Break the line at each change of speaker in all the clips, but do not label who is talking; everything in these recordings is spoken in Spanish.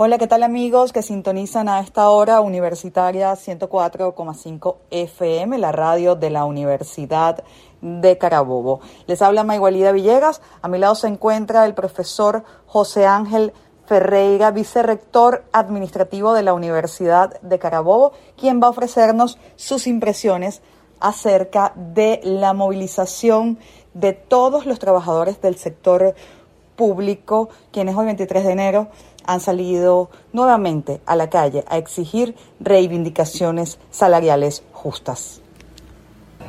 Hola, ¿qué tal amigos que sintonizan a esta hora Universitaria 104,5 FM, la radio de la Universidad de Carabobo? Les habla Maigualida Villegas, a mi lado se encuentra el profesor José Ángel Ferreira, vicerrector administrativo de la Universidad de Carabobo, quien va a ofrecernos sus impresiones acerca de la movilización de todos los trabajadores del sector público, quienes hoy 23 de enero han salido nuevamente a la calle a exigir reivindicaciones salariales justas.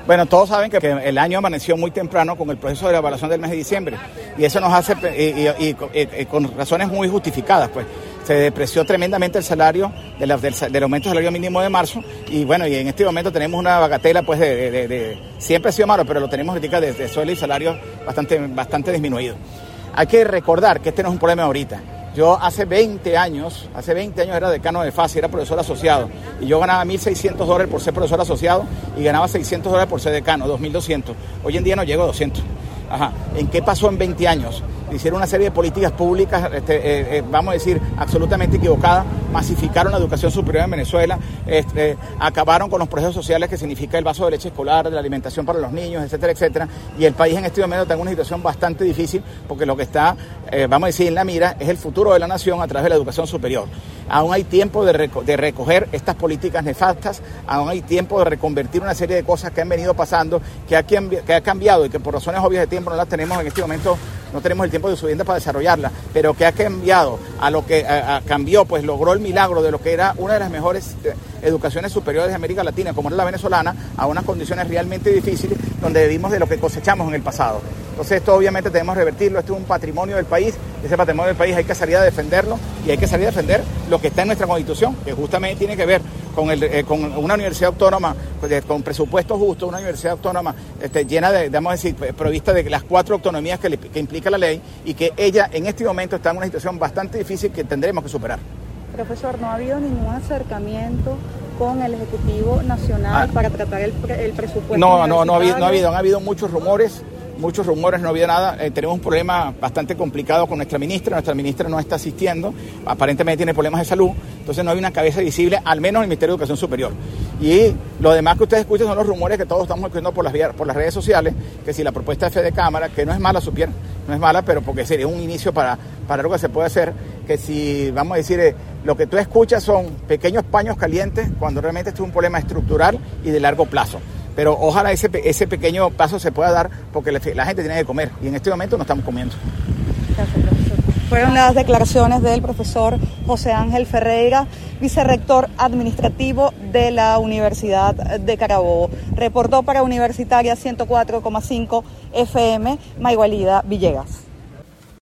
Bueno, todos saben que el año amaneció muy temprano con el proceso de la evaluación del mes de diciembre y eso nos hace, y, con razones muy justificadas, pues se depreció tremendamente el salario del, aumento del salario mínimo de marzo y bueno, y en este momento tenemos una bagatela pues de, siempre ha sido malo, pero lo tenemos ahorita de, suelo y salario bastante, bastante disminuido. Hay que recordar que este no es un problema ahorita. Yo hace 20 años, hace 20 años era decano de FASI, era profesor asociado, y yo ganaba 1.600 dólares por ser profesor asociado y ganaba 600 dólares por ser decano, 2.200. Hoy en día no llego a 200. Ajá. ¿En qué pasó en 20 años? Hicieron una serie de políticas públicas, este, eh, eh, vamos a decir, absolutamente equivocadas, masificaron la educación superior en Venezuela, este, acabaron con los procesos sociales que significa el vaso de leche escolar, de la alimentación para los niños, etcétera, etcétera. Y el país en este momento está en una situación bastante difícil porque lo que está, eh, vamos a decir, en la mira es el futuro de la nación a través de la educación superior. Aún hay tiempo de, recoger estas políticas nefastas, aún hay tiempo de reconvertir una serie de cosas que han venido pasando, que ha, que ha cambiado y que por razones obvias de tiempo no las tenemos en este momento no tenemos el tiempo de subienda para desarrollarla, pero que ha cambiado a lo que cambió, pues logró el milagro de lo que era una de las mejores eh, educaciones superiores de América Latina, como era la venezolana, a unas condiciones realmente difíciles donde vivimos de lo que cosechamos en el pasado. Entonces esto obviamente tenemos que revertirlo, esto es un patrimonio del país, ese patrimonio del país hay que salir a defenderlo y hay que salir a defender lo que está en nuestra constitución, que justamente tiene que ver con, el, eh, con una universidad autónoma, pues, con presupuesto justo, una universidad autónoma este, llena de, vamos a decir, provista de las cuatro autonomías que, que implica la ley y que ella en este momento está en una situación bastante difícil que tendremos que superar.
Profesor, no ha habido ningún acercamiento con el Ejecutivo Nacional ah. para tratar el, el presupuesto.
No, no, no ha habido, no ha habido, han habido muchos rumores muchos rumores, no ha habido nada. Eh, tenemos un problema bastante complicado con nuestra ministra. Nuestra ministra no está asistiendo, aparentemente tiene problemas de salud, entonces no hay una cabeza visible, al menos en el Ministerio de Educación Superior. Y lo demás que ustedes escuchan son los rumores que todos estamos escuchando por las, redes sociales, que si la propuesta de Fede Cámara, que no es mala, supieron, no es mala, pero porque sería un inicio para, para algo que se puede hacer, que si, vamos a decir, eh, lo que tú escuchas son pequeños paños calientes, cuando realmente esto es un problema estructural y de largo plazo pero ojalá ese, ese pequeño paso se pueda dar porque la, gente tiene que comer y en este momento no estamos comiendo.
Fueron las declaraciones del profesor José Ángel Ferreira, vicerrector administrativo de la Universidad de Carabobo. Reportó para Universitaria 104,5 FM, Maigualida Villegas.